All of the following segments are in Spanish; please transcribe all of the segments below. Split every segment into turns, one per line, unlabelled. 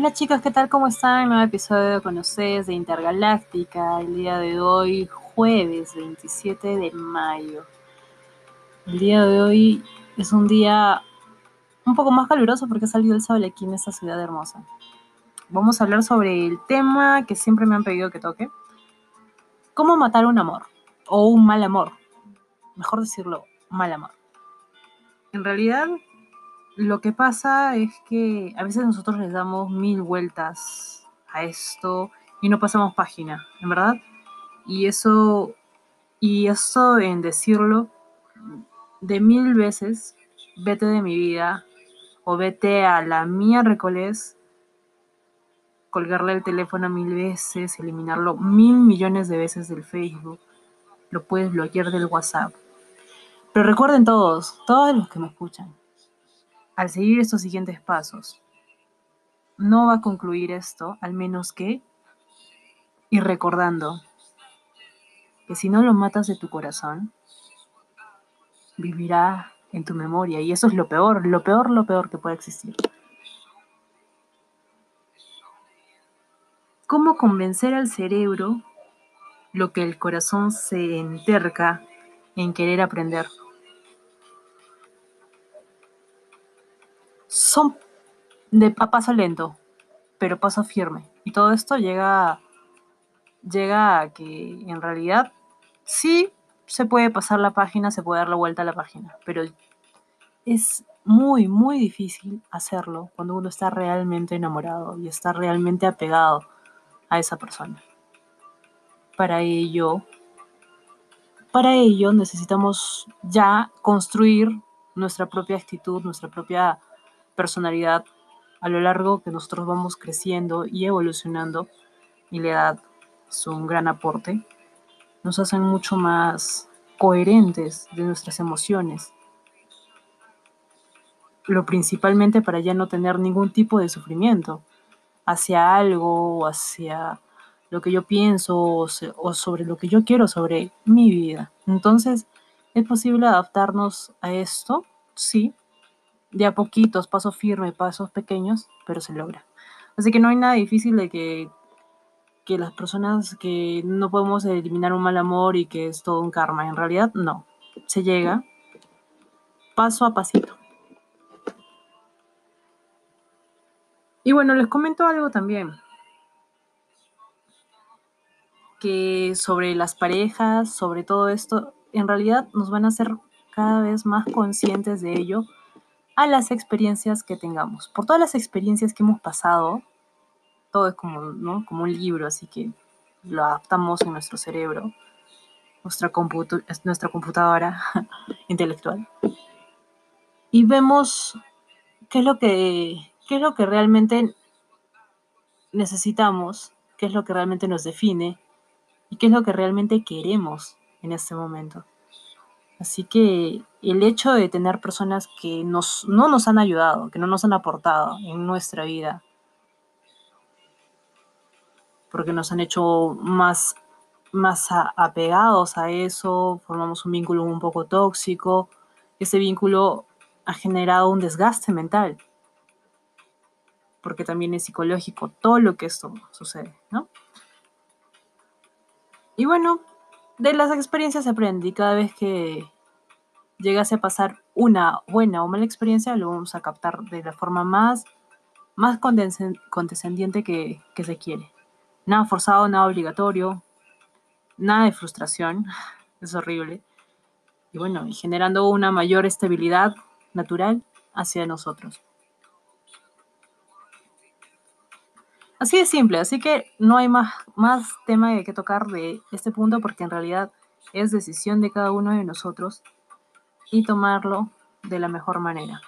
Hola chicos, ¿qué tal? ¿Cómo están? Nuevo episodio con ustedes de Intergaláctica. El día de hoy, jueves 27 de mayo. El día de hoy es un día un poco más caluroso porque ha salido el sol aquí en esta ciudad hermosa. Vamos a hablar sobre el tema que siempre me han pedido que toque. ¿Cómo matar un amor? O un mal amor. Mejor decirlo, mal amor. En realidad, lo que pasa es que a veces nosotros les damos mil vueltas a esto y no pasamos página, ¿en verdad? Y eso, y eso en decirlo de mil veces, vete de mi vida o vete a la mía Recolés, colgarle el teléfono mil veces, eliminarlo mil millones de veces del Facebook, lo puedes bloquear del WhatsApp. Pero recuerden todos, todos los que me escuchan, al seguir estos siguientes pasos, no va a concluir esto, al menos que, y recordando que si no lo matas de tu corazón, vivirá en tu memoria. Y eso es lo peor, lo peor, lo peor que puede existir. ¿Cómo convencer al cerebro lo que el corazón se enterca en querer aprender? Son de paso lento, pero paso firme. Y todo esto llega, llega a que en realidad sí se puede pasar la página, se puede dar la vuelta a la página, pero es muy, muy difícil hacerlo cuando uno está realmente enamorado y está realmente apegado a esa persona. Para ello, para ello necesitamos ya construir nuestra propia actitud, nuestra propia personalidad a lo largo que nosotros vamos creciendo y evolucionando y la edad es un gran aporte, nos hacen mucho más coherentes de nuestras emociones. Lo principalmente para ya no tener ningún tipo de sufrimiento hacia algo o hacia lo que yo pienso o, sobre lo que yo quiero sobre mi vida. Entonces, ¿es posible adaptarnos a esto? Sí, de a poquitos, paso firme, pasos pequeños, pero se logra. Así que no hay nada difícil de que, que las personas que no podemos eliminar un mal amor y que es todo un karma. En realidad, no. Se llega paso a pasito. Y bueno, les comento algo también. Que sobre las parejas, sobre todo esto, en realidad nos van a hacer cada vez más conscientes de ello a las experiencias que tengamos. Por todas las experiencias que hemos pasado, todo es como, ¿no? como un libro, así que lo adaptamos en nuestro cerebro, nuestra, nuestra computadora intelectual. Y vemos qué es lo que, qué es lo que realmente necesitamos, qué es lo que realmente nos define y qué es lo que realmente queremos en este momento. Así que el hecho de tener personas que nos, no nos han ayudado, que no nos han aportado en nuestra vida, porque nos han hecho más, más apegados a eso, formamos un vínculo un poco tóxico, ese vínculo ha generado un desgaste mental, porque también es psicológico todo lo que esto sucede, ¿no? Y bueno, de las experiencias se aprende cada vez que llegase a pasar una buena o mala experiencia, lo vamos a captar de la forma más, más condescendiente que, que se quiere. Nada forzado, nada obligatorio, nada de frustración, es horrible. Y bueno, generando una mayor estabilidad natural hacia nosotros. Así de simple, así que no hay más, más tema que tocar de este punto porque en realidad es decisión de cada uno de nosotros y tomarlo de la mejor manera.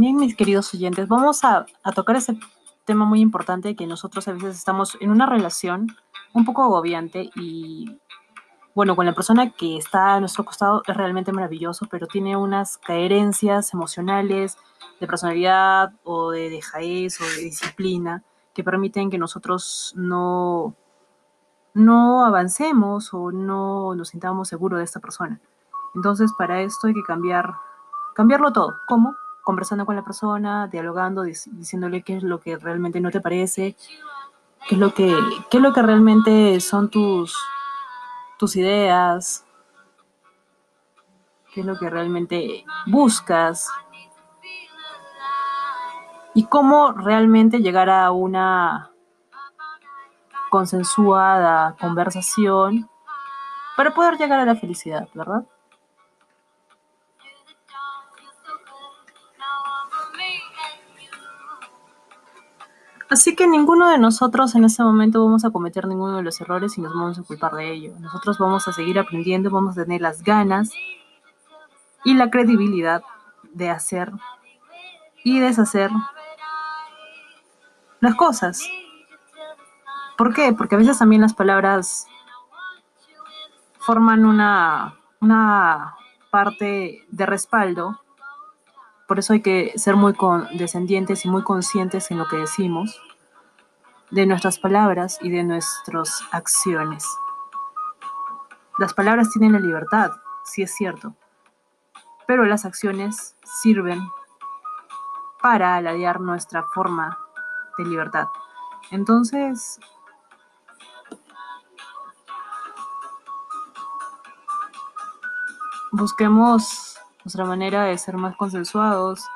También, mis queridos oyentes, vamos a, tocar ese tema muy importante que nosotros a veces estamos en una relación un poco agobiante y, bueno, con la persona que está a nuestro costado es realmente maravilloso, pero tiene unas carencias emocionales, de personalidad o de dejadez o de disciplina que permiten que nosotros no, no avancemos o no nos sintamos seguros de esta persona. Entonces, para esto hay que cambiar, cambiarlo todo. ¿Cómo? Conversando con la persona, dialogando, diciéndole qué es lo que realmente no te parece, qué es lo que, qué es lo que realmente son tus, tus ideas, qué es lo que realmente buscas y cómo realmente llegar a una consensuada conversación para poder llegar a la felicidad, ¿verdad? Así que ninguno de nosotros en este momento vamos a cometer ninguno de los errores y nos vamos a culpar de ello. Nosotros vamos a seguir aprendiendo, vamos a tener las ganas y la credibilidad de hacer y deshacer las cosas. ¿Por qué? Porque a veces también las palabras forman una, una parte de respaldo. Por eso hay que ser muy condescendientes y muy conscientes en lo que decimos, de nuestras palabras y de nuestras acciones. Las palabras tienen la libertad, sí es cierto, pero las acciones sirven para aladear nuestra forma de libertad. Entonces, busquemos nuestra manera de ser más consensuados.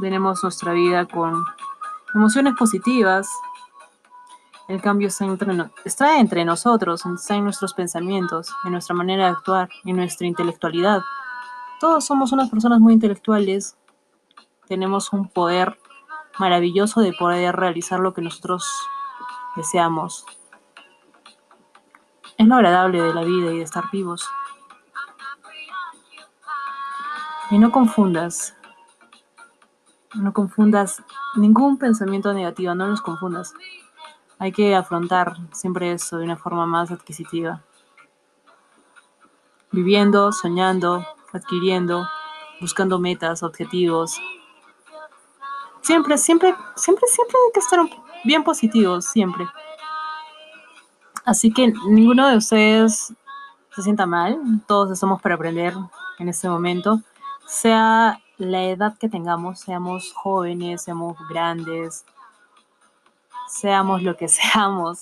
Tenemos nuestra vida con emociones positivas. El cambio está entre, está entre nosotros, está en nuestros pensamientos, en nuestra manera de actuar, en nuestra intelectualidad. Todos somos unas personas muy intelectuales. Tenemos un poder maravilloso de poder realizar lo que nosotros deseamos. Es lo agradable de la vida y de estar vivos. Y no confundas, no confundas ningún pensamiento negativo, no los confundas. Hay que afrontar siempre eso de una forma más adquisitiva. Viviendo, soñando, adquiriendo, buscando metas, objetivos, Siempre, siempre, siempre, siempre hay que estar bien positivos, siempre. Así que ninguno de ustedes se sienta mal, todos estamos para aprender en este momento, sea la edad que tengamos, seamos jóvenes, seamos grandes, seamos lo que seamos,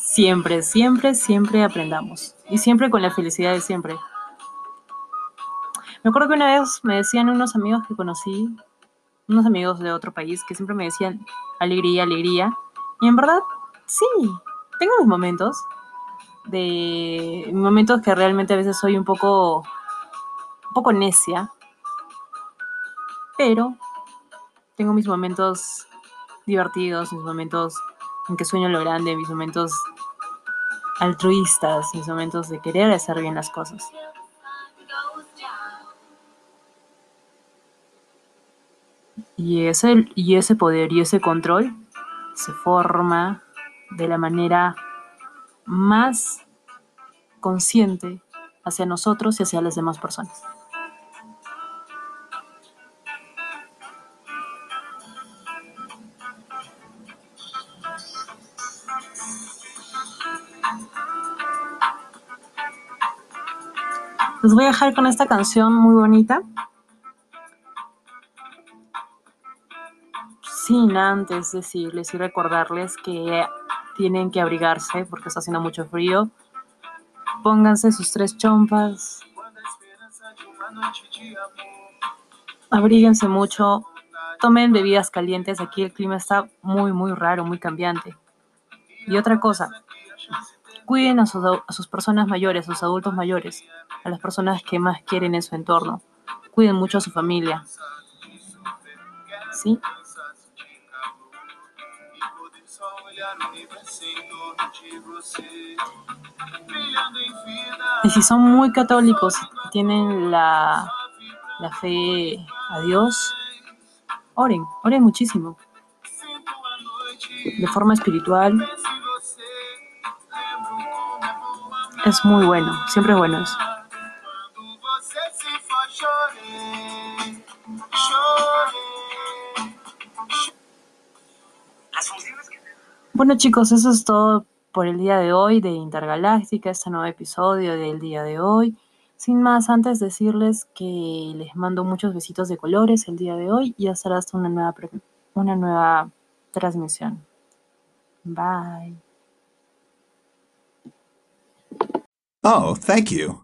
siempre, siempre, siempre aprendamos y siempre con la felicidad de siempre. Me acuerdo que una vez me decían unos amigos que conocí unos amigos de otro país que siempre me decían alegría, alegría. Y en verdad, sí, tengo mis momentos. De momentos que realmente a veces soy un poco, poco necia. Pero tengo mis momentos divertidos, mis momentos en que sueño lo grande, mis momentos altruistas, mis momentos de querer hacer bien las cosas. Y ese, y ese poder y ese control se forma de la manera más consciente hacia nosotros y hacia las demás personas. Les voy a dejar con esta canción muy bonita sin antes decirles y recordarles que tienen que abrigarse porque está haciendo mucho frío. Pónganse sus tres chompas. Abríguense mucho. Tomen bebidas calientes. Aquí el clima está muy, muy raro, muy cambiante. Y otra cosa, cuiden a sus, personas mayores, a sus adultos mayores, a las personas que más quieren en su entorno. Cuiden mucho a su familia. ¿Sí? Y si son muy católicos tienen la, la fe a Dios, oren, oren muchísimo. De forma espiritual. Es muy bueno, siempre es bueno eso. Bueno chicos, eso es todo por el día de hoy de Intergaláctica, este nuevo episodio del día de hoy. Sin más, antes decirles que les mando muchos besitos de colores el día de hoy y hasta hasta una nueva, una nueva transmisión. Bye.
Oh, thank you.